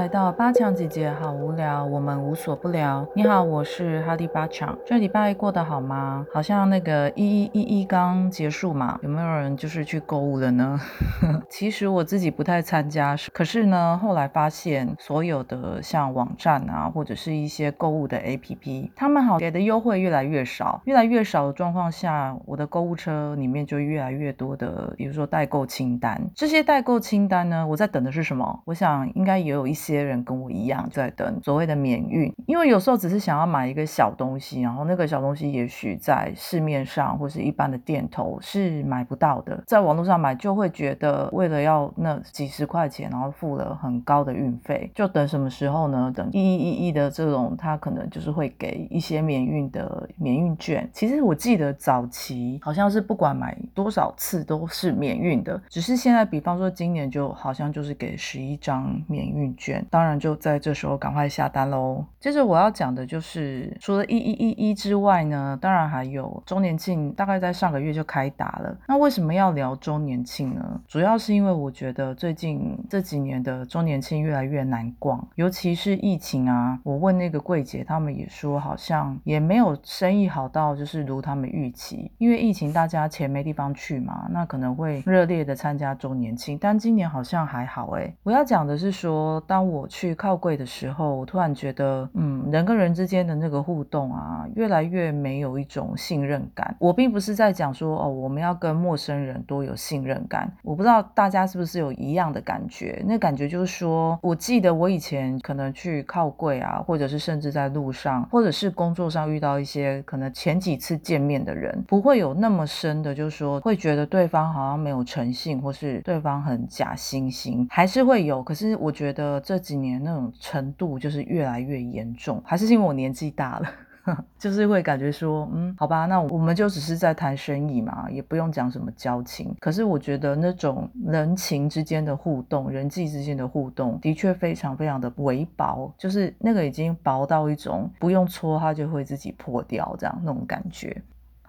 来到八强姐姐，好聊，我们无所不聊。你好，我是哈迪巴强。这礼拜过得好吗？好像那个一一一一刚结束嘛，有没有人就是去购物了呢？其实我自己不太参加，可是呢，后来发现所有的像网站啊，或者是一些购物的 APP，他们好给的优惠越来越少，越来越少的状况下，我的购物车里面就越来越多的，比如说代购清单。这些代购清单呢，我在等的是什么？我想应该也有一些人跟我一样在等所谓的免运，因为有时候只是想要买一个小东西，然后那个小东西也许在市面上或是一般的店头是买不到的，在网络上买就会觉得为了要那几十块钱，然后付了很高的运费，就等什么时候呢？等一一一一的这种，他可能就是会给一些免运的免运券。其实我记得早期好像是不管买多少次都是免运的，只是现在比方说今年就好像就是给十一张免运。券当然就在这时候赶快下下单喽。接着我要讲的就是除了一一一一之外呢，当然还有周年庆，大概在上个月就开打了。那为什么要聊周年庆呢？主要是因为我觉得最近这几年的周年庆越来越难逛，尤其是疫情啊。我问那个柜姐，他们也说好像也没有生意好到就是如他们预期。因为疫情大家钱没地方去嘛，那可能会热烈的参加周年庆，但今年好像还好哎。我要讲的是说。当我去靠柜的时候，我突然觉得，嗯，人跟人之间的那个互动啊，越来越没有一种信任感。我并不是在讲说，哦，我们要跟陌生人多有信任感。我不知道大家是不是有一样的感觉？那感觉就是说，我记得我以前可能去靠柜啊，或者是甚至在路上，或者是工作上遇到一些可能前几次见面的人，不会有那么深的，就是说会觉得对方好像没有诚信，或是对方很假惺惺，还是会有。可是我觉得。这几年那种程度就就是越来越严重，还是因为我年纪大了，就是会感觉说，嗯，好吧，那我们就只是在谈生意嘛，也不用讲什么交情。可是我觉得那种人情之间的互动，人际之间的互动，的确非常非常的微薄，就是那个已经薄到一种不用搓它就会自己破掉这样那种感觉。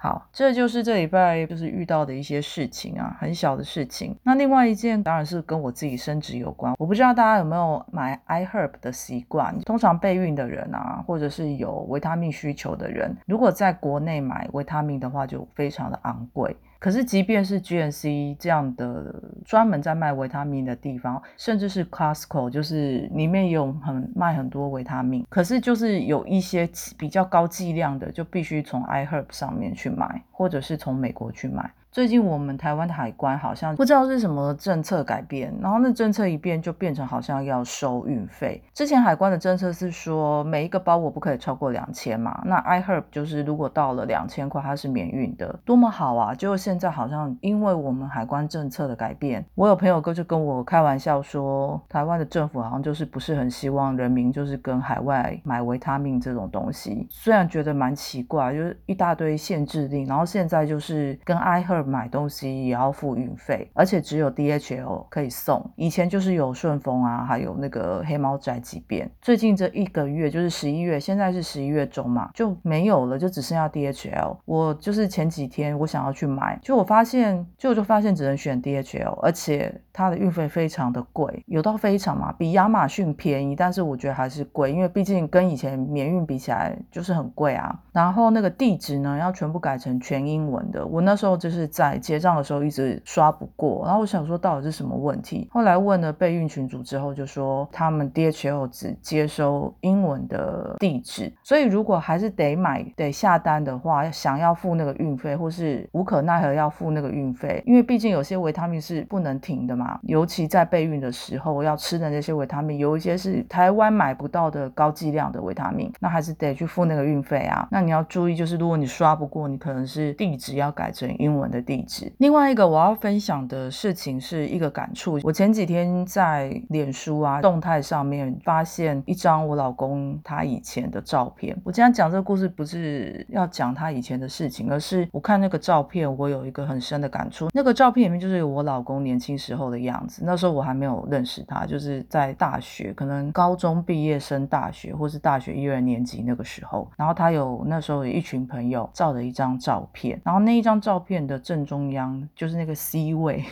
好，这就是这礼拜就是遇到的一些事情啊，很小的事情。那另外一件当然是跟我自己升职有关。我不知道大家有没有买 iHerb 的习惯？通常备孕的人啊，或者是有维他命需求的人，如果在国内买维他命的话，就非常的昂贵。可是，即便是 GNC 这样的专门在卖维他命的地方，甚至是 Costco，就是里面有很卖很多维他命，可是就是有一些比较高剂量的，就必须从 iHerb 上面去买，或者是从美国去买。最近我们台湾的海关好像不知道是什么政策改变，然后那政策一变就变成好像要收运费。之前海关的政策是说每一个包裹不可以超过两千嘛，那 iHerb 就是如果到了两千块它是免运的，多么好啊！就现在好像因为我们海关政策的改变，我有朋友哥就跟我开玩笑说，台湾的政府好像就是不是很希望人民就是跟海外买维他命这种东西，虽然觉得蛮奇怪，就是一大堆限制令，然后现在就是跟 iHerb。买东西也要付运费，而且只有 DHL 可以送。以前就是有顺丰啊，还有那个黑猫宅急便。最近这一个月就是十一月，现在是十一月中嘛，就没有了，就只剩下 DHL。我就是前几天我想要去买，就我发现，就就发现只能选 DHL，而且它的运费非常的贵，有到非常嘛，比亚马逊便宜，但是我觉得还是贵，因为毕竟跟以前免运比起来就是很贵啊。然后那个地址呢，要全部改成全英文的，我那时候就是。在结账的时候一直刷不过，然后我想说到底是什么问题？后来问了备孕群主之后，就说他们 DHL 只接收英文的地址，所以如果还是得买得下单的话，想要付那个运费，或是无可奈何要付那个运费，因为毕竟有些维他命是不能停的，尤其在备孕的时候要吃的那些维他命，有一些是台湾买不到的高剂量的维他命，那还是得去付那个运费啊。那你要注意，就是如果你刷不过，你可能是地址要改成英文的。地址。另外一个我要分享的事情是一个感触。我前几天在脸书啊动态上面发现一张我老公他以前的照片。我今天讲这个故事不是要讲他以前的事情，而是我看那个照片，我有一个很深的感触。那个照片里面就是我老公年轻时候的样子。那时候我还没有认识他，就是在大学，可能高中毕业生大学，或是大学一二年级那个时候。然后他有那时候有一群朋友照了一张照片，然后那一张照片的。正中央就是那个 C 位。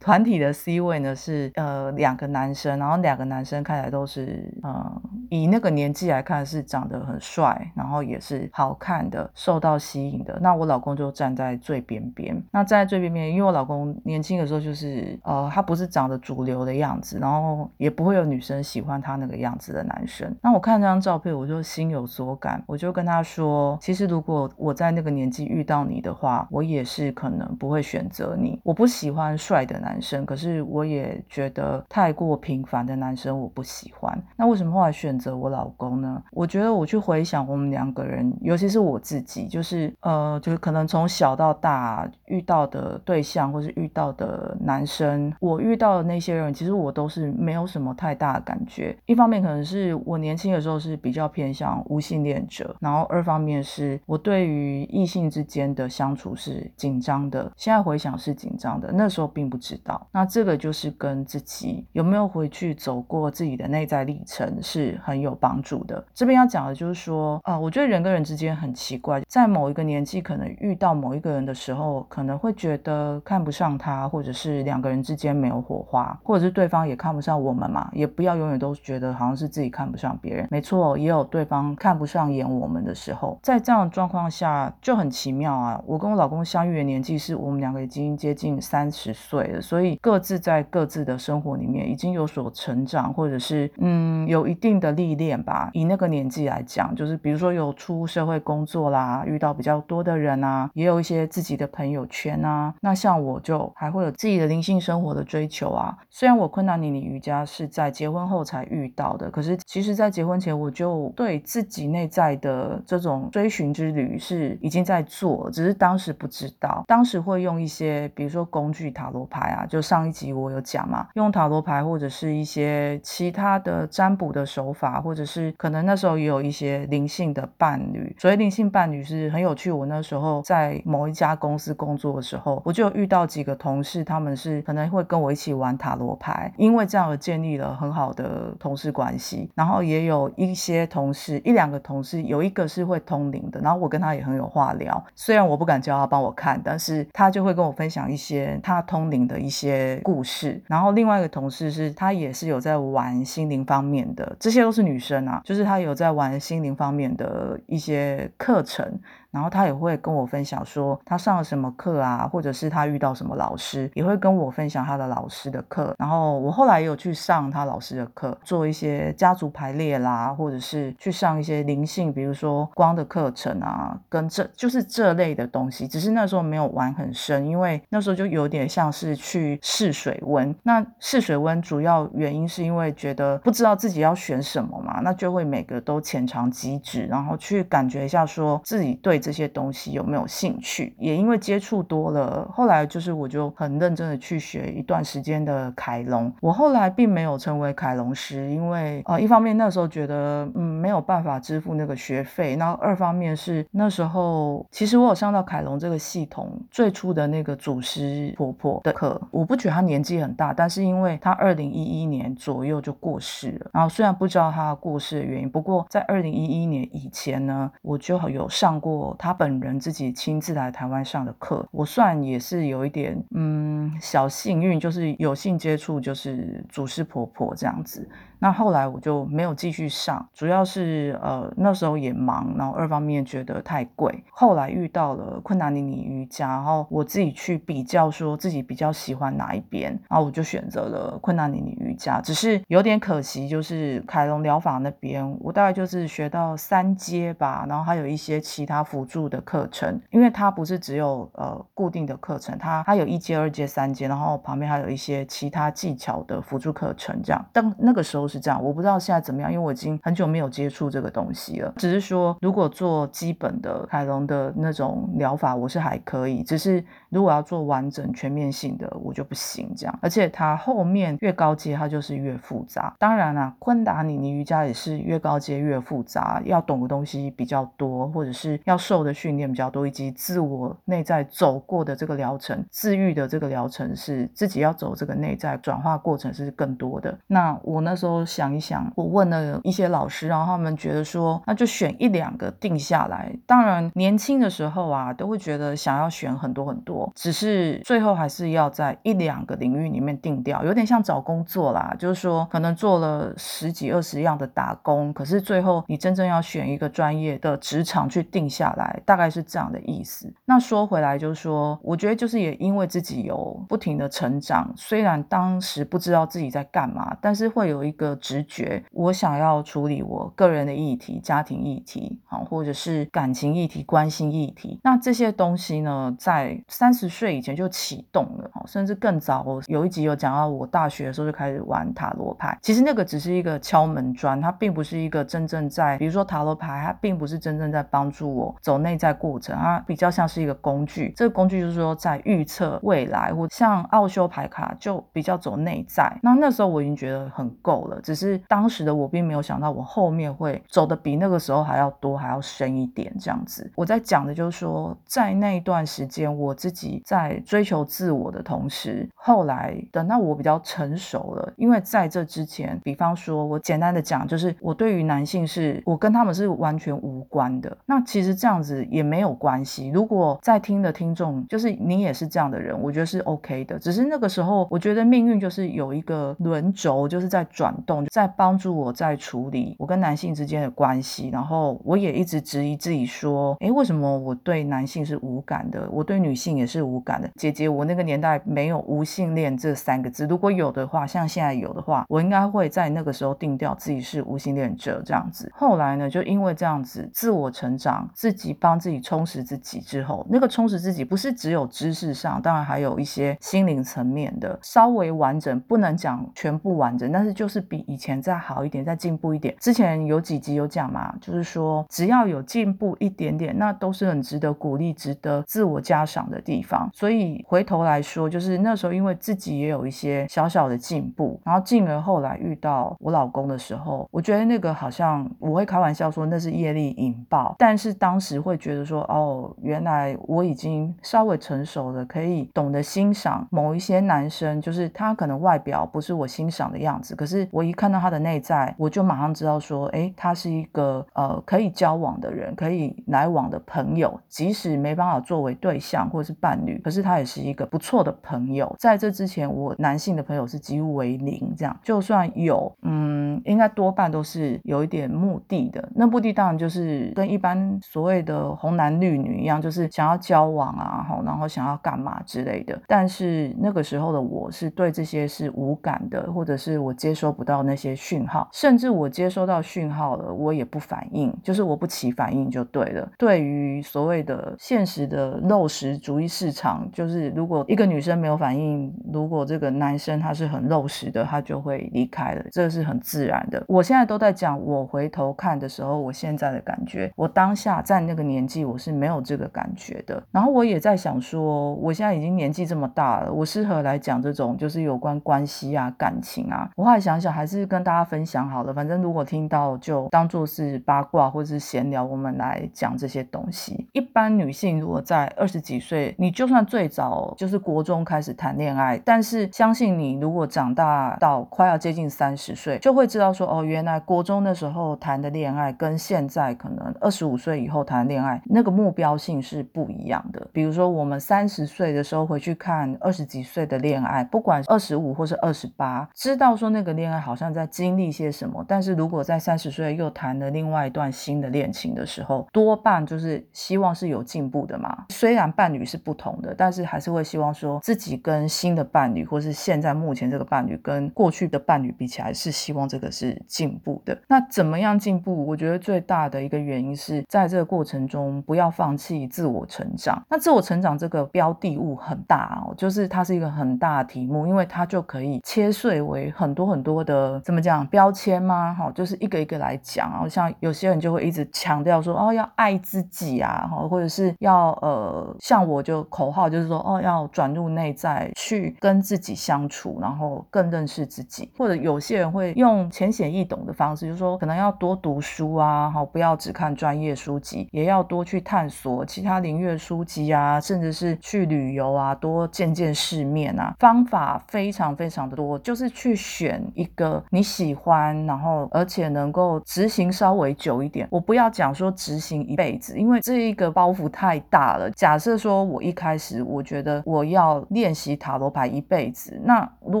团体的 C 位呢是呃两个男生，然后两个男生看起来都是呃以那个年纪来看是长得很帅，然后也是好看的，受到吸引的。那我老公就站在最边边。那站在最边边，因为我老公年轻的时候就是呃他不是长得主流的样子，然后也不会有女生喜欢他那个样子的男生。那我看这张照片，我就心有所感，我就跟他说，其实如果我在那个年纪遇到你的话，我也是可能不会选择你。我不喜欢帅的男男生，可是我也觉得太过平凡的男生我不喜欢。那为什么后来选择我老公呢？我觉得我去回想我们两个人，尤其是我自己，就是呃，就是可能从小到大遇到的对象，或是遇到的男生，我遇到的那些人，其实我都是没有什么太大的感觉。一方面可能是我年轻的时候是比较偏向无性恋者，然后二方面是我对于异性之间的相处是紧张的。现在回想是紧张的，那时候并不知道。那这个就是跟自己有没有回去走过自己的内在历程是很有帮助的。这边要讲的就是说，啊，我觉得人跟人之间很奇怪，在某一个年纪可能遇到某一个人的时候，可能会觉得看不上他，或者是两个人之间没有火花，或者是对方也看不上我们嘛。也不要永远都觉得好像是自己看不上别人。没错，也有对方看不上眼我们的时候。在这样的状况下就很奇妙啊。我跟我老公相遇的年纪是我们两个已经接近三十岁了，所以各自在各自的生活里面已经有所成长，或者是嗯有一定的历练吧。以那个年纪来讲，就是比如说有出社会工作啦，遇到比较多的人啊，也有一些自己的朋友圈啊。那像我就还会有自己的灵性生活的追求啊。虽然我昆达尼尼瑜伽是在结婚后才遇到的，可是其实在结婚前我就对自己内在的这种追寻之旅是已经在做，只是当时不知道，当时会用一些比如说工具塔罗牌啊，就上一集我有讲嘛，用塔罗牌或者是一些其他的占卜的手法，或者是可能那时候也有一些灵性的伴侣。所以灵性伴侣是很有趣，我那时候在某一家公司工作的时候，我就遇到几个同事，他们是可能会跟我一起玩塔罗牌，因为这样而建立了很好的同事关系。然后也有一些同事，一两个同事，有一个是会通灵的，然后我跟他也很有话聊。虽然我不敢叫他帮我看，但是他就会跟我分享一些他通灵的一一些故事。然后另外一个同事是，他也是有在玩心灵方面的，这些都是女生啊，就是她有在玩心灵方面的一些课程。然后他也会跟我分享说他上了什么课啊，或者是他遇到什么老师，也会跟我分享他的老师的课。然后我后来也有去上他老师的课，做一些家族排列啦，或者是去上一些灵性，比如说光的课程啊，跟这就是这类的东西。只是那时候没有玩很深，因为那时候就有点像是去试水温。那试水温主要原因是因为觉得不知道自己要选什么嘛，那就会每个都浅尝即止，然后去感觉一下说自己对。这些东西有没有兴趣？也因为接触多了，后来就是我就很认真的去学一段时间的凯龙。我后来并没有成为凯龙师，因为呃，一方面那时候觉得嗯没有办法支付那个学费，然后二方面是那时候其实我有上到凯龙这个系统最初的那个祖师婆婆的课，我不觉得她年纪很大，但是因为她二零一一年左右就过世了。然后虽然不知道她过世的原因，不过在二零一一年以前呢，我就有上过。他本人自己亲自来台湾上的课，我算也是有一点嗯小幸运，就是有幸接触，就是祖师婆婆这样子。那后来我就没有继续上，主要是呃那时候也忙，然后二方面觉得太贵。后来遇到了困难尼尼瑜伽，然后我自己去比较，说自己比较喜欢哪一边，然后我就选择了困难尼尼瑜伽。只是有点可惜，就是凯龙疗法那边，我大概就是学到三阶吧，然后还有一些其他辅助的课程，因为它不是只有呃固定的课程，它它有一阶、二阶、三阶，然后旁边还有一些其他技巧的辅助课程，这样。但那个时候。是这样，我不知道现在怎么样，因为我已经很久没有接触这个东西了。只是说，如果做基本的凯龙的那种疗法，我是还可以。只是如果要做完整全面性的，我就不行。这样，而且它后面越高阶，它就是越复杂。当然啦，昆达尼尼瑜伽也是越高阶越复杂，要懂的东西比较多，或者是要受。受的训练比较多，以及自我内在走过的这个疗程，治愈的这个疗程是自己要走这个内在转化过程是更多的。那我那时候想一想，我问了一些老师，然后他们觉得说，那就选一两个定下来。当然年轻的时候啊，都会觉得想要选很多很多，只是最后还是要在一两个领域里面定掉，有点像找工作啦，就是说可能做了十几二十样的打工，可是最后你真正要选一个专业的职场去定下来，大概是这样的意思。那说回来就是说，我觉得就是也因为自己有不停的成长，虽然当时不知道自己在干嘛，但是会有一个直觉，我想要处理我个人的议题、家庭议题，好，或者是感情议题、关心议题。那这些东西呢，在三十岁以前就启动了，甚至更早。我有一集有讲到，我大学的时候就开始玩塔罗牌，其实那个只是一个敲门砖，它并不是一个真正在，比如说塔罗牌，它并不是真正在帮助我走内在过程，它比较像是一个工具。这个工具就是说在预测未来，或像奥修牌卡就比较走内在。那那时候我已经觉得很够了，只是当时的我并没有想到，我后面会走的比那个时候还要多，还要深一点这样子。我在讲的就是说，在那一段时间，我自己在追求自我的同时，后来等到我比较成熟了，因为在这之前，比方说我简单的讲，就是我对于男性是我跟他们是完全无关的。那其实这样子也没有关系。如果在听的听众就是你也是这样的人，我觉得是 OK 的。只是那个时候，我觉得命运就是有一个轮轴，就是在转动，在帮助我在处理我跟男性之间的关系。然后我也一直质疑自己说，哎，为什么我对男性是无感的？我对女性也是无感的。姐姐，我那个年代没有无性恋这三个字，如果有的话，像现在有的话，我应该会在那个时候定掉自己是无性恋者这样子。后来呢，就因为这样子自我成长，自己帮自己充实自己之后，那个充实自己不是只有知识上，当然还有一些心灵层面的稍微完整，不能讲全部完整，但是就是比以前再好一点，再进步一点。之前有几集有讲嘛，就是说只要有进步一点点，那都是很值得鼓励、值得自我嘉赏的地方。所以回头来说，就是那时候因为自己也有一些小小的进步，然后进而后来遇到我老公的时候，我觉得那个好像我会开玩笑说那是业力引爆，但是当时会觉得说哦，原来我已经稍微成熟了，可以懂得欣赏某一些男生，就是他可能外表不是我欣赏的样子，可是我一看到他的内在，我就马上知道说，哎，他是一个呃可以交往的人，可以来往的朋友，即使没办法作为对象或者是伴侣，可是他也是一个不错的朋友。在这之前，我男性的朋友是几乎为零，这样就算有，嗯，应该多半都是有一点目的的。那目的当然就是跟一般所谓的红男绿女一样，就是想要交往啊，好，然后想要干嘛之类的。但是那个时候的我是对这些是无感的，或者是我接收不到到那些讯号，甚至我接收到讯号了，我也不反应，就是我不起反应就对了。对于所谓的现实的肉食主义市场，就是如果一个女生没有反应，如果这个男生他是很肉食的，他就会离开了，这是很自然的。我现在都在讲，我回头看的时候，我现在的感觉，我当下在那个年纪，我是没有这个感觉的。然后我也在想说，我现在已经年纪这么大了，我适合来讲这种就是有关关系啊、感情啊。我后来想想，还还是跟大家分享好了。反正如果听到，就当做是八卦或者是闲聊，我们来讲这些东西。一般女性如果在二十几岁，你就算最早就是国中开始谈恋爱，但是相信你，如果长大到快要接近三十岁，就会知道说，哦，原来国中的时候谈的恋爱跟现在可能二十五岁以后谈恋爱，那个目标性是不一样的。比如说，我们三十岁的时候回去看二十几岁的恋爱，不管二十五或是二十八，知道说那个恋爱好好像在经历些什么。但是如果在三十岁又谈了另外一段新的恋情的时候，多半就是希望是有进步的嘛。虽然伴侣是不同的，但是还是会希望说自己跟新的伴侣，或是现在目前这个伴侣跟过去的伴侣比起来，是希望这个是进步的。那怎么样进步？我觉得最大的一个原因是在这个过程中不要放弃自我成长。那自我成长这个标的物很大哦，就是它是一个很大的题目，因为它就可以切碎为很多很多的怎么讲标签吗？哈，就是一个一个来讲啊。像有些人就会一直强调说哦要爱自己啊，哈，或者是要呃像我就口号就是说哦要转入内在去跟自己相处，然后更认识自己。或者有些人会用浅显易懂的方式，就是说可能要多读书啊，哈，不要只看专业书籍，也要多去探索其他领域书籍啊，甚至是去旅游啊，多见见世面啊。方法非常非常的多，就是去选一个你喜欢，然后而且能够执行稍微久一点。我不要讲说执行一辈子，因为这一个包袱太大了。假设说我一开始我觉得我要练习塔罗牌一辈子，那如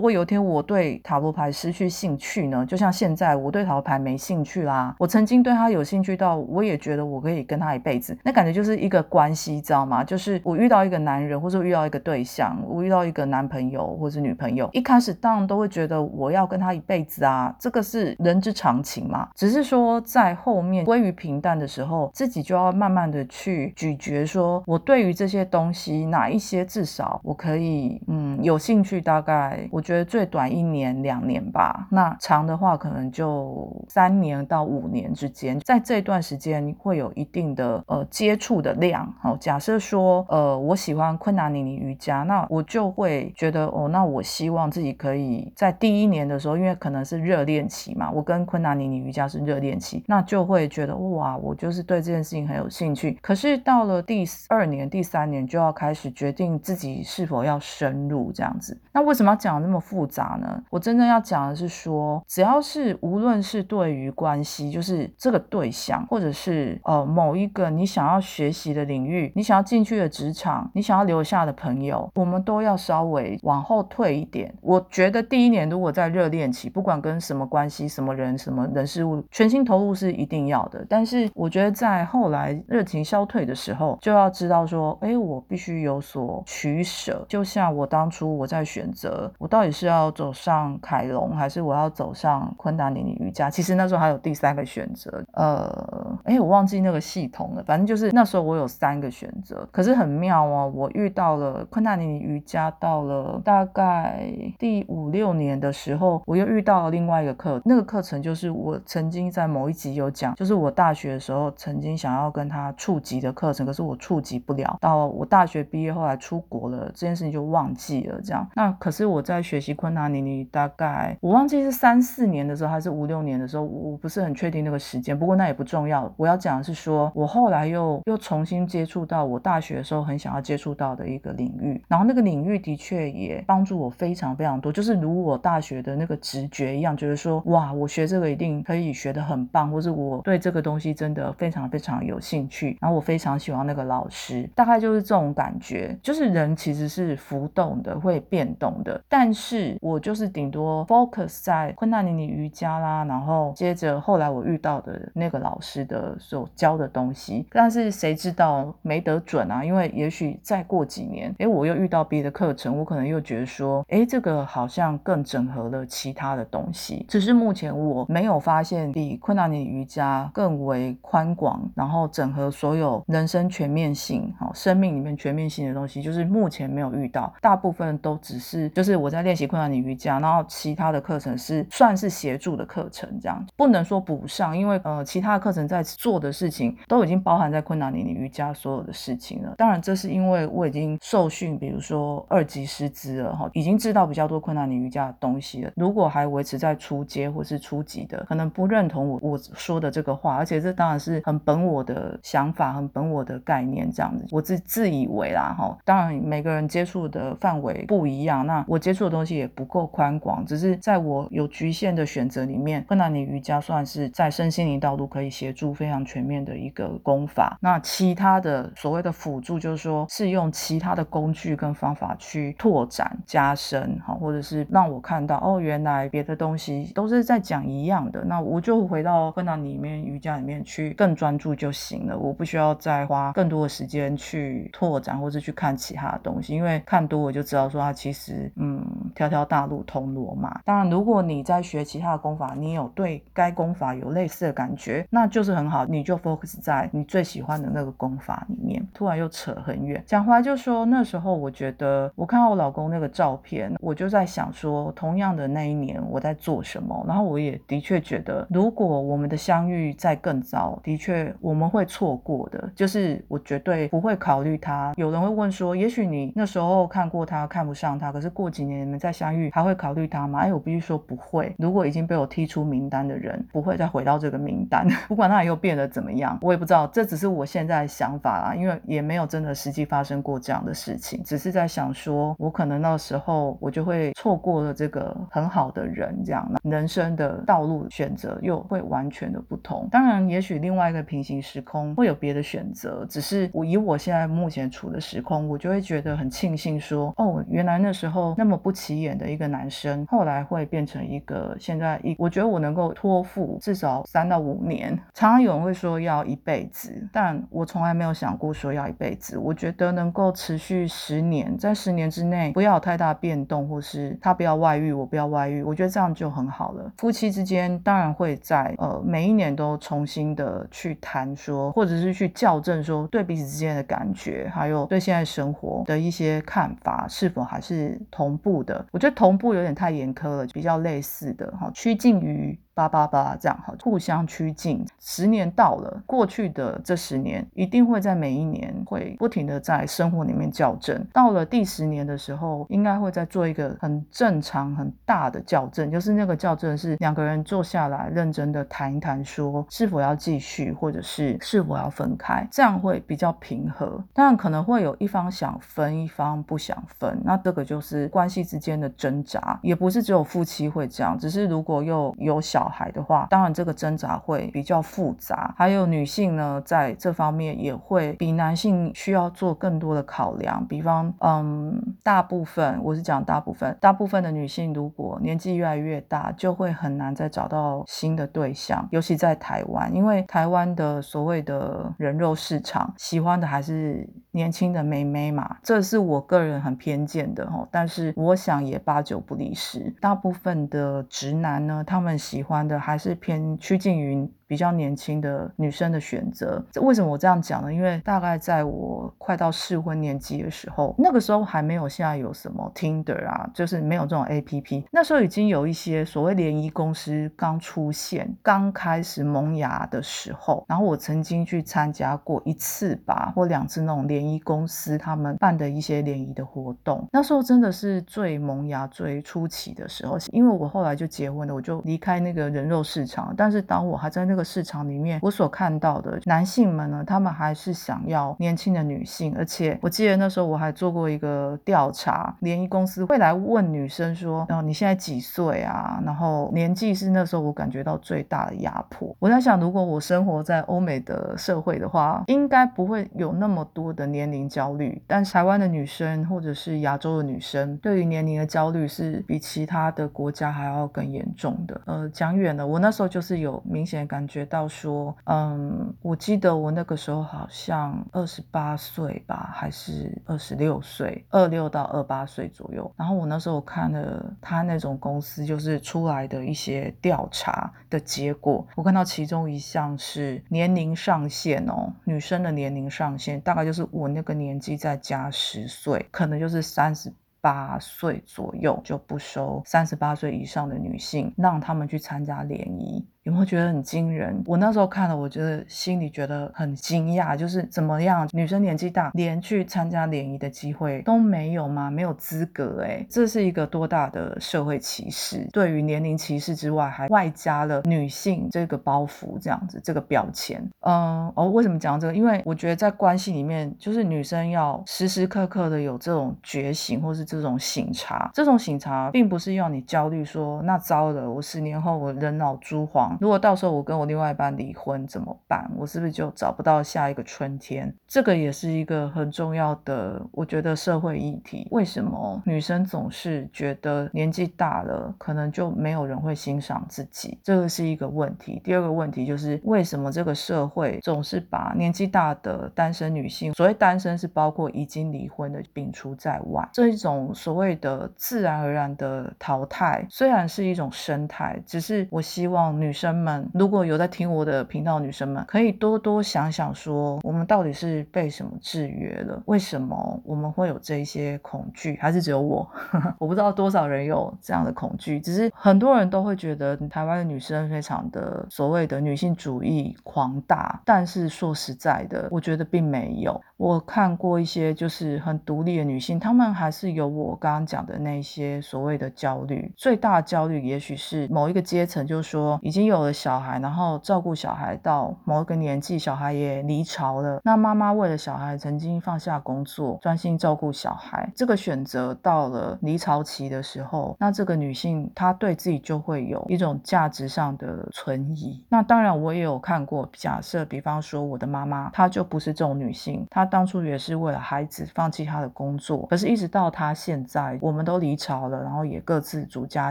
果有一天我对塔罗牌失去兴趣呢？就像现在我对塔罗牌没兴趣啦，我曾经对他有兴趣到我也觉得我可以跟他一辈子，那感觉就是一个关系，知道吗？就是我遇到一个男人，或者遇到一个对象，我遇到一个男朋友或者女朋友，一开始当然都会觉得我要跟他一辈子啊，这个是人之常情嘛。只是说在后面归于平淡的时候，自己就要慢慢的去咀嚼，说我对于这些东西哪一些至少我可以嗯有兴趣，大概我觉得最短一年两年吧，那长的话可能就三年到五年之间，在这段时间会有一定的呃接触的量。好，假设说呃我喜欢昆达尼尼瑜伽，那我就会觉得哦，那我希望自己可以在第一年的时候，因为可能是热恋期嘛，我跟昆达尼尼瑜伽是热恋期，那就会觉得哇，我就是对这件事情很有兴趣。可是到了第二年、第三年，就要开始决定自己是否要深入这样子。那为什么要讲那么复杂呢？我真正要讲的是说，只要是无论是对于关系，就是这个对象，或者是呃某一个你想要学习的领域，你想要进去的职场，你想要留下的朋友，我们都要稍微往后退一点。我觉得第一年如果在热恋期，不管跟什么关系、什么人、什么人事物，全心投入是一定要的。但是我觉得在后来热情消退的时候，就要知道说，哎，我必须有所取舍。就像我当初我在选择，我到底是要走上凯龙，还是我要走上昆达尼尼瑜伽？其实那时候还有第三个选择，呃，哎，我忘记那个系统了。反正就是那时候我有三个选择，可是很妙哦，我遇到了昆达尼尼瑜伽，到了大概第五六年的时候，我又遇到了另外一个课，那个课程就是我曾经在某一集有讲，就是我大学的时候曾经想要跟他触及的课程，可是我触及不了。到我大学毕业后来出国了，这件事情就忘记了。这样，那可是我在学习昆达尼尼，大概我忘记是三四年的时候还是五六年的时候，我不是很确定那个时间。不过那也不重要。我要讲的是说，我后来又又重新接触到我大学的时候很想要接触到的一个领域，然后那个领域的确也帮助我非常非常多，就是如我大学的那个职觉一样，觉得说哇，我学这个一定可以学得很棒，或是我对这个东西真的非常非常有兴趣，然后我非常喜欢那个老师，大概就是这种感觉。就是人其实是浮动的，会变动的，但是我就是顶多 focus 在昆达尼尼瑜伽啦，然后接着后来我遇到的那个老师的所教的东西，但是谁知道没得准啊？因为也许再过几年，哎，我又遇到别的课程，我可能又觉得说，哎，这个好像更整合了其他的东西。只是目前我没有发现比昆达尼瑜伽更为宽广，然后整合所有人生全面性，好，生命里面全面性的东西，就是目前没有遇到。大部分都只是，就是我在练习昆达尼瑜伽，然后其他的课程是算是协助的课程，这样不能说补上，因为呃，其他的课程在做的事情都已经包含在昆达尼尼瑜伽所有的事情了。当然，这是因为我已经受训，比如说二级师资了哈，已经知道比较多昆达尼瑜伽的东西了。如果还来维持在初阶或是初级的，可能不认同我我说的这个话，而且这当然是很本我的想法，很本我的概念这样子，我自自以为啦哈。当然，每个人接触的范围不一样，那我接触的东西也不够宽广，只是在我有局限的选择里面，昆达尼瑜伽算是在身心灵道路可以协助非常全面的一个功法。那其他的所谓的辅助，就是说是用其他的工具跟方法去拓展、加深，哈，或者是让我看到哦，原来别的东西都是在讲一样的，那我就回到困难里面瑜伽里面去更专注就行了，我不需要再花更多的时间去拓展或者去看其他的东西，因为看多我就知道说它其实嗯，条条大路通罗马。当然，如果你在学其他的功法，你有对该功法有类似的感觉，那就是很好，你就 focus 在你最喜欢的那个功法里面。突然又扯很远，讲回来就说那时候我觉得我看到我老公那个照片，我就在想说，同样的那一年我在做什么，然后我也的确觉得，如果我们的相遇在更早，的确我们会错过的，就是我绝对不会考虑他。有人会问说，也许你那时候看过他，看不上他，可是过几年你们再相遇，还会考虑他吗？哎，我必须说不会。如果已经被我踢出名单的人，不会再回到这个名单，不管他以后变得怎么样，我也不知道，这只是我现在的想法啦，因为也没有真的实际发生过这样的事情，只是在想说，我可能那时候我就会错过了这个很好的，人这样，人生的道路选择又会完全的不同。当然，也许另外一个平行时空会有别的选择，只是我以我现在目前处的时空，我就会觉得很庆幸说，哦，原来那时候那么不起眼的一个男生，后来会变成一个现在一，我觉得我能够托付至少三到五年。常常有人会说要一辈子，但我从来没有想过说要一辈子。我觉得能够持续十年，在十年之内不要有太大变动，或是他不要外遇，我不要外遇，我觉觉得这样就很好了。夫妻之间当然会在呃每一年都重新的去谈说，或者是去校正说对彼此之间的感觉，还有对现在生活的一些看法是否还是同步的。我觉得同步有点太严苛了，比较类似的哈，趋近于。八八八这样哈，互相趋近。十年到了，过去的这十年一定会在每一年会不停的在生活里面校正。到了第十年的时候，应该会再做一个很正常、很大的校正，就是那个校正是两个人坐下来认真的谈一谈，说是否要继续，或者是是否要分开，这样会比较平和。当然可能会有一方想分，一方不想分，那这个就是关系之间的挣扎，也不是只有夫妻会这样，只是如果又有小。小孩的话，当然这个挣扎会比较复杂。还有女性呢，在这方面也会比男性需要做更多的考量。比方，嗯，大部分我是讲大部分，大部分的女性如果年纪越来越大，就会很难再找到新的对象。尤其在台湾，因为台湾的所谓的人肉市场，喜欢的还是年轻的妹妹嘛。这是我个人很偏见的哦，但是我想也八九不离十。大部分的直男呢，他们喜欢。的还是偏趋近于。比较年轻的女生的选择，为什么我这样讲呢？因为大概在我快到适婚年纪的时候，那个时候还没有现在有什么 Tinder 啊，就是没有这种 A P P。那时候已经有一些所谓联谊公司刚出现、刚开始萌芽的时候，然后我曾经去参加过一次吧，或两次那种联谊公司他们办的一些联谊的活动。那时候真的是最萌芽、最初期的时候，因为我后来就结婚了，我就离开那个人肉市场。但是当我还在那个市场里面，我所看到的男性们呢，他们还是想要年轻的女性，而且我记得那时候我还做过一个调查，联谊公司会来问女生说：“然哦，你现在几岁啊？”然后年纪是那时候我感觉到最大的压迫。我在想，如果我生活在欧美的社会的话，应该不会有那么多的年龄焦虑。但台湾的女生或者是亚洲的女生，对于年龄的焦虑是比其他的国家还要更严重的。呃，讲远了，我那时候就是有明显感觉。觉到说，嗯，我记得我那个时候好像二十八岁吧，还是二十六岁，二六到二八岁左右。然后我那时候看了他那种公司就是出来的一些调查的结果，我看到其中一项是年龄上限哦，女生的年龄上限大概就是我那个年纪再加十岁，可能就是三十八岁左右就不收三十八岁以上的女性，让他们去参加联谊。有没有觉得很惊人？我那时候看了，我觉得心里觉得很惊讶，就是怎么样，女生年纪大，连去参加联谊的机会都没有吗？没有资格哎，这是一个多大的社会歧视？对于年龄歧视之外，还外加了女性这个包袱，这样子这个标签。嗯，哦，为什么讲这个？因为我觉得在关系里面，就是女生要时时刻刻的有这种觉醒，或是这种醒察。这种醒察，并不是要你焦虑说，那糟了，我十年后我人老珠黄。如果到时候我跟我另外一半离婚怎么办？我是不是就找不到下一个春天？这个也是一个很重要的，我觉得社会议题。为什么女生总是觉得年纪大了，可能就没有人会欣赏自己？这个是一个问题。第二个问题就是为什么这个社会总是把年纪大的单身女性，所谓单身是包括已经离婚的摒除在外，这一种所谓的自然而然的淘汰，虽然是一种生态，只是我希望女生。生们，如果有在听我的频道，女生们可以多多想想，说我们到底是被什么制约了？为什么我们会有这些恐惧？还是只有我？我不知道多少人有这样的恐惧，只是很多人都会觉得台湾的女生非常的所谓的女性主义狂大，但是说实在的，我觉得并没有。我看过一些就是很独立的女性，她们还是有我刚刚讲的那些所谓的焦虑。最大的焦虑，也许是某一个阶层，就是说已经有有了小孩，然后照顾小孩到某一个年纪，小孩也离巢了，那妈妈为了小孩曾经放下工作，专心照顾小孩，这个选择到了离巢期的时候，那这个女性她对自己就会有一种价值上的存疑。那当然我也有看过，假设比方说我的妈妈，她就不是这种女性，她当初也是为了孩子放弃她的工作，可是一直到她现在，我们都离巢了，然后也各自组家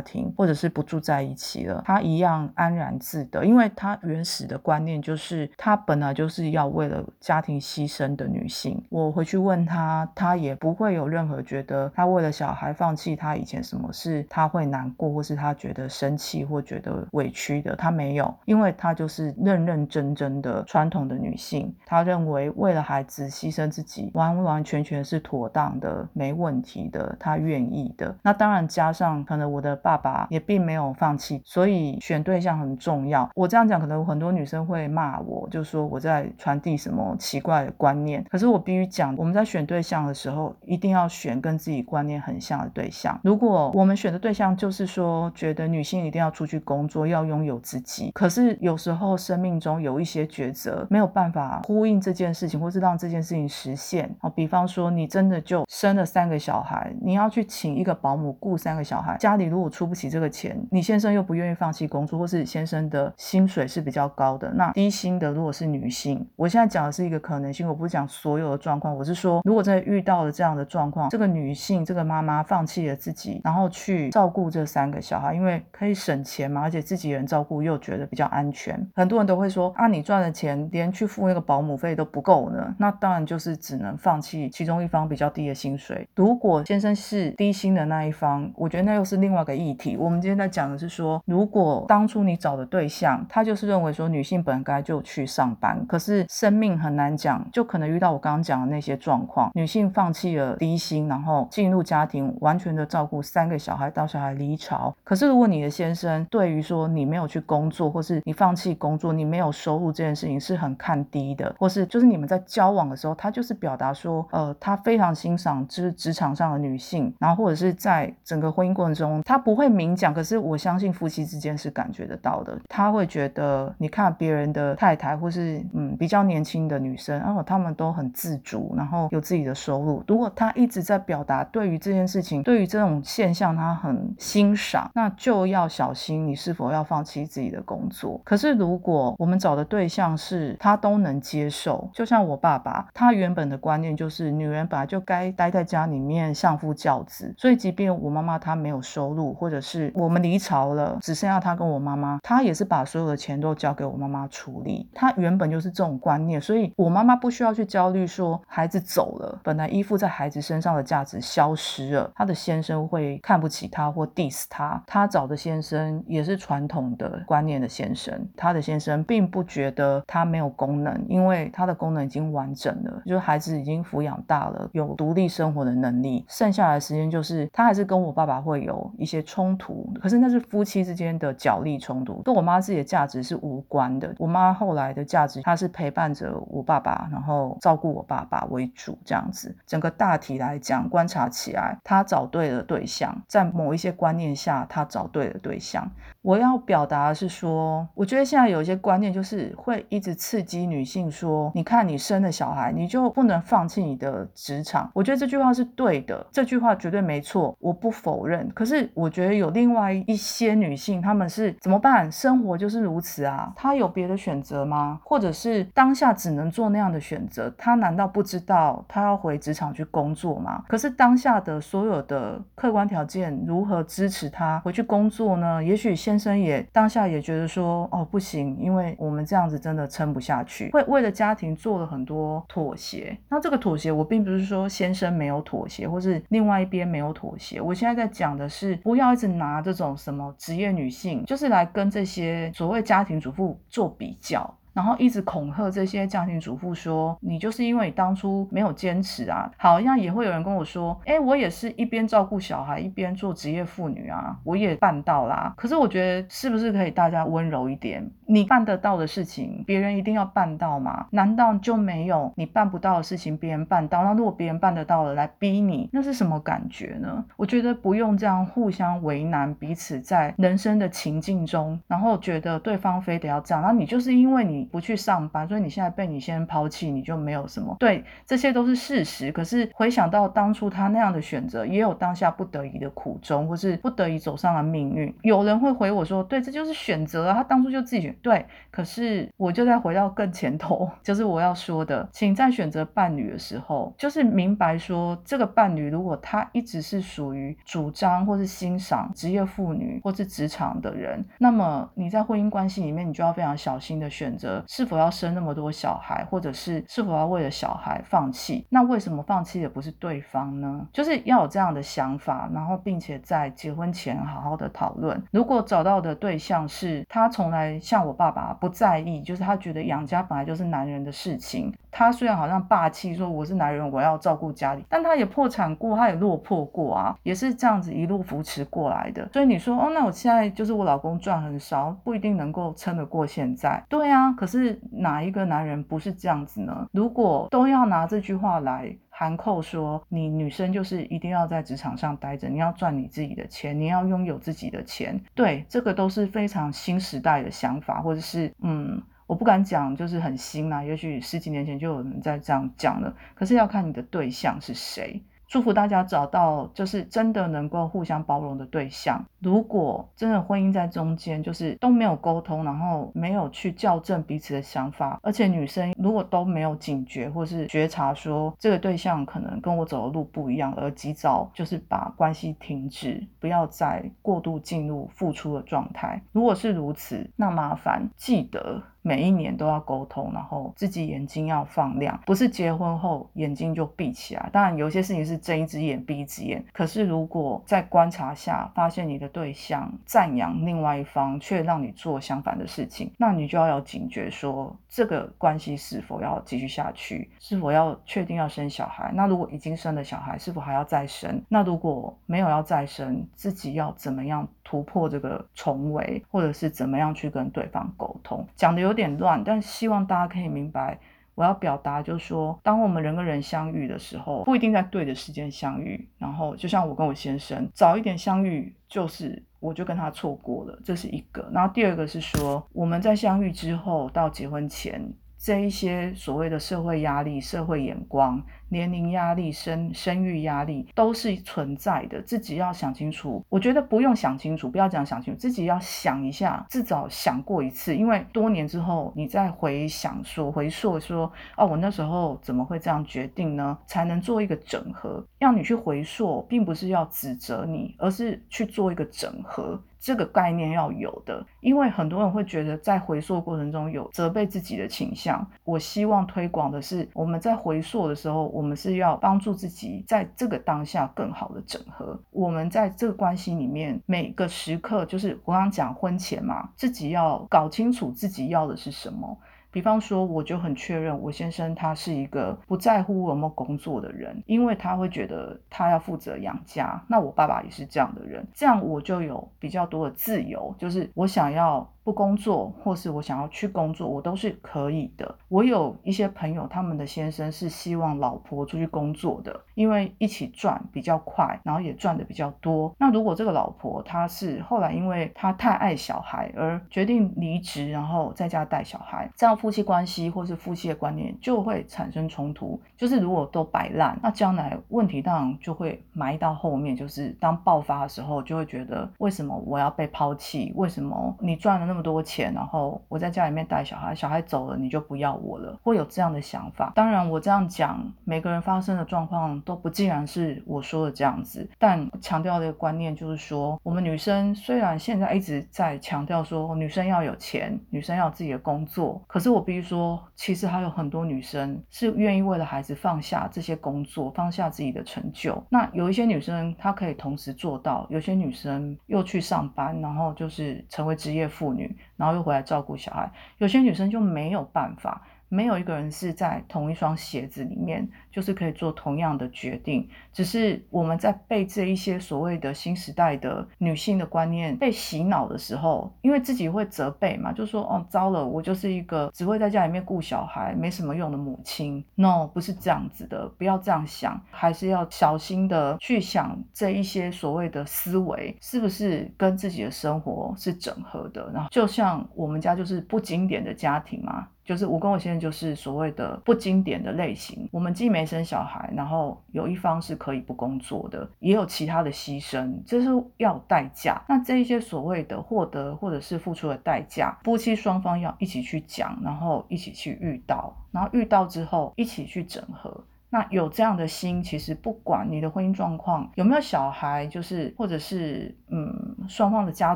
庭，或者是不住在一起了，她一样安然自的，因为她原始的观念就是她本来就是要为了家庭牺牲的女性。我回去问她，她也不会有任何觉得她为了小孩放弃她以前什么事，她会难过，或是她觉得生气或觉得委屈的，她没有，因为她就是认认真真的传统的女性，她认为为了孩子牺牲自己，完完全全是妥当的，没问题的，她愿意的。那当然加上可能我的爸爸也并没有放弃，所以选对象很重要。我这样讲，可能很多女生会骂我，就说我在传递什么奇怪的观念。可是我必须讲，我们在选对象的时候，一定要选跟自己观念很像的对象。如果我们选的对象就是说，觉得女性一定要出去工作，要拥有自己，可是有时候生命中有一些抉择没有办法呼应这件事情，或是让这件事情实现。哦，比方说你真的就生了三个小孩，你要去请一个保姆雇三个小孩，家里如果出不起这个钱，你先生又不愿意放弃工作，或是先生的薪水是比较高的，那低薪的如果是女性，我现在讲的是一个可能性，我不是讲所有的状况，我是说如果真的遇到了这样的状况，这个女性这个妈妈放弃了自己，然后去照顾这三个小孩，因为可以省钱嘛，而且自己人照顾又觉得比较安全，很多人都会说啊，你赚的钱连去付那个保姆费都不够呢，那当然就是只能放弃其中一方比较低的薪水。如果先生是低薪的那一方，我觉得那又是另外一个议题。我们今天在讲的是说，如果当初你找的对象，他就是认为说女性本该就去上班，可是生命很难讲，就可能遇到我刚刚讲的那些状况，女性放弃了低薪，然后进入家庭，完全的照顾三个小孩到小孩离巢。可是如果你的先生对于说你没有去工作，或是你放弃工作，你没有收入这件事情是很看低的，或是就是你们在交往的时候，他就是表达说，呃，他非常欣赏就是职场上的女性，然后或者是在整个婚姻过程中，他不会明讲，可是我相信夫妻之间是感觉得到他会觉得，你看别人的太太，或是嗯比较年轻的女生，然后他们都很自主，然后有自己的收入。如果他一直在表达对于这件事情，对于这种现象他很欣赏，那就要小心你是否要放弃自己的工作。可是如果我们找的对象是他都能接受，就像我爸爸，他原本的观念就是女人本来就该待在家里面相夫教子，所以即便我妈妈她没有收入，或者是我们离巢了，只剩下他跟我妈妈，他也是把所有的钱都交给我妈妈处理。他原本就是这种观念，所以我妈妈不需要去焦虑说孩子走了，本来依附在孩子身上的价值消失了，他的先生会看不起他或 diss 他。他找的先生也是传统的观念的先生，他的先生并不觉得他没有功能，因为他的功能已经完整了，就是孩子已经抚养大了，有独立生活的能力，剩下来的时间就是他还是跟我爸爸会有一些冲突，可是那是夫妻之间的角力冲突，跟我妈自己的价值是无关的。我妈后来的价值，她是陪伴着我爸爸，然后照顾我爸爸为主，这样子。整个大体来讲，观察起来，她找对了对象，在某一些观念下，她找对了对象。我要表达的是说，我觉得现在有一些观念就是会一直刺激女性说，你看你生了小孩，你就不能放弃你的职场。我觉得这句话是对的，这句话绝对没错，我不否认。可是我觉得有另外一些女性，她们是怎么办？生活就是如此啊，他有别的选择吗？或者是当下只能做那样的选择？他难道不知道他要回职场去工作吗？可是当下的所有的客观条件如何支持他回去工作呢？也许先生也当下也觉得说，哦不行，因为我们这样子真的撑不下去，会为了家庭做了很多妥协。那这个妥协，我并不是说先生没有妥协，或是另外一边没有妥协。我现在在讲的是，不要一直拿这种什么职业女性，就是来跟这这些所谓家庭主妇做比较。然后一直恐吓这些家庭主妇说，你就是因为你当初没有坚持啊。好像也会有人跟我说，哎，我也是一边照顾小孩一边做职业妇女啊，我也办到啦。可是我觉得是不是可以大家温柔一点？你办得到的事情，别人一定要办到吗？难道就没有你办不到的事情别人办到？那如果别人办得到了来逼你，那是什么感觉呢？我觉得不用这样互相为难彼此，在人生的情境中，然后觉得对方非得要这样，那你就是因为你不去上班，所以你现在被你先抛弃，你就没有什么。对，这些都是事实。可是回想到当初他那样的选择，也有当下不得已的苦衷，或是不得已走上了命运。有人会回我说：“对，这就是选择啊，他当初就自己选。”对，可是我就在回到更前头，就是我要说的，请在选择伴侣的时候，就是明白说，这个伴侣如果他一直是属于主张或是欣赏职业妇女或是职场的人，那么你在婚姻关系里面，你就要非常小心的选择是否要生那么多小孩，或者是是否要为了小孩放弃。那为什么放弃的不是对方呢？就是要有这样的想法，然后并且在结婚前好好的讨论。如果找到的对象是他从来像我。我爸爸不在意，就是他觉得养家本来就是男人的事情。他虽然好像霸气说我是男人，我要照顾家里，但他也破产过，他也落魄过啊，也是这样子一路扶持过来的。所以你说哦，那我现在就是我老公赚很少，不一定能够撑得过现在。对啊，可是哪一个男人不是这样子呢？如果都要拿这句话来。含扣说，你女生就是一定要在职场上待着，你要赚你自己的钱，你要拥有自己的钱。对，这个都是非常新时代的想法，或者是嗯，我不敢讲就是很新啦，也许十几年前就有人在这样讲了。可是要看你的对象是谁。祝福大家找到就是真的能够互相包容的对象。如果真的婚姻在中间，就是都没有沟通，然后没有去校正彼此的想法，而且女生如果都没有警觉或是觉察说这个对象可能跟我走的路不一样，而及早就是把关系停止，不要再过度进入付出的状态。如果是如此，那麻烦记得。每一年都要沟通，然后自己眼睛要放亮，不是结婚后眼睛就闭起来。当然，有些事情是睁一只眼闭一只眼。可是，如果在观察下发现你的对象赞扬另外一方，却让你做相反的事情，那你就要有警觉，说这个关系是否要继续下去，是否要确定要生小孩？那如果已经生了小孩，是否还要再生？那如果没有要再生，自己要怎么样突破这个重围，或者是怎么样去跟对方沟通？讲的有。有点乱，但希望大家可以明白，我要表达就是说，当我们人跟人相遇的时候，不一定在对的时间相遇。然后，就像我跟我先生早一点相遇，就是我就跟他错过了，这是一个。然后第二个是说，我们在相遇之后到结婚前，这一些所谓的社会压力、社会眼光。年龄压力、生生育压力都是存在的，自己要想清楚。我觉得不用想清楚，不要讲想清楚，自己要想一下，至少想过一次。因为多年之后，你再回想说、回溯说，哦，我那时候怎么会这样决定呢？才能做一个整合。要你去回溯，并不是要指责你，而是去做一个整合。这个概念要有的，因为很多人会觉得在回溯过程中有责备自己的倾向。我希望推广的是，我们在回溯的时候，我我们是要帮助自己在这个当下更好的整合。我们在这个关系里面，每个时刻，就是我刚刚讲婚前嘛，自己要搞清楚自己要的是什么。比方说，我就很确认，我先生他是一个不在乎有没有工作的人，因为他会觉得他要负责养家。那我爸爸也是这样的人，这样我就有比较多的自由，就是我想要。不工作，或是我想要去工作，我都是可以的。我有一些朋友，他们的先生是希望老婆出去工作的，因为一起赚比较快，然后也赚的比较多。那如果这个老婆她是后来因为她太爱小孩而决定离职，然后在家带小孩，这样夫妻关系或是夫妻的观念就会产生冲突。就是如果都摆烂，那将来问题当然就会埋到后面。就是当爆发的时候，就会觉得为什么我要被抛弃？为什么你赚了？那么多钱，然后我在家里面带小孩，小孩走了你就不要我了，会有这样的想法。当然，我这样讲，每个人发生的状况都不尽然是我说的这样子。但强调的一个观念就是说，我们女生虽然现在一直在强调说女生要有钱，女生要有自己的工作，可是我必须说，其实还有很多女生是愿意为了孩子放下这些工作，放下自己的成就。那有一些女生她可以同时做到，有些女生又去上班，然后就是成为职业妇女，然后又回来照顾小孩。有些女生就没有办法。没有一个人是在同一双鞋子里面，就是可以做同样的决定。只是我们在被这一些所谓的新时代的女性的观念被洗脑的时候，因为自己会责备嘛，就说哦，糟了，我就是一个只会在家里面顾小孩、没什么用的母亲。No，不是这样子的，不要这样想，还是要小心的去想这一些所谓的思维是不是跟自己的生活是整合的。然后，就像我们家就是不经典的家庭嘛。就是我跟我先生就是所谓的不经典的类型，我们既没生小孩，然后有一方是可以不工作的，也有其他的牺牲，这是要代价。那这一些所谓的获得或者是付出的代价，夫妻双方要一起去讲，然后一起去遇到，然后遇到之后一起去整合。那有这样的心，其实不管你的婚姻状况有没有小孩，就是或者是嗯双方的家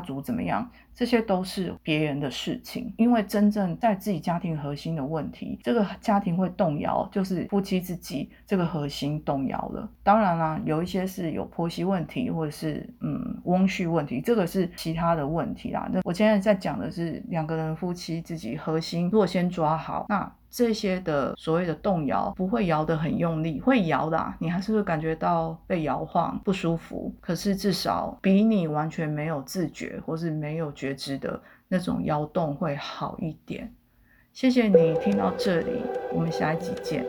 族怎么样，这些都是别人的事情。因为真正在自己家庭核心的问题，这个家庭会动摇，就是夫妻自己这个核心动摇了。当然啦，有一些是有婆媳问题，或者是嗯翁婿问题，这个是其他的问题啦。那我现在在讲的是两个人夫妻自己核心，如果先抓好，那。这些的所谓的动摇不会摇得很用力，会摇的，你还是会感觉到被摇晃不舒服。可是至少比你完全没有自觉或是没有觉知的那种摇动会好一点。谢谢你听到这里，我们下一集见。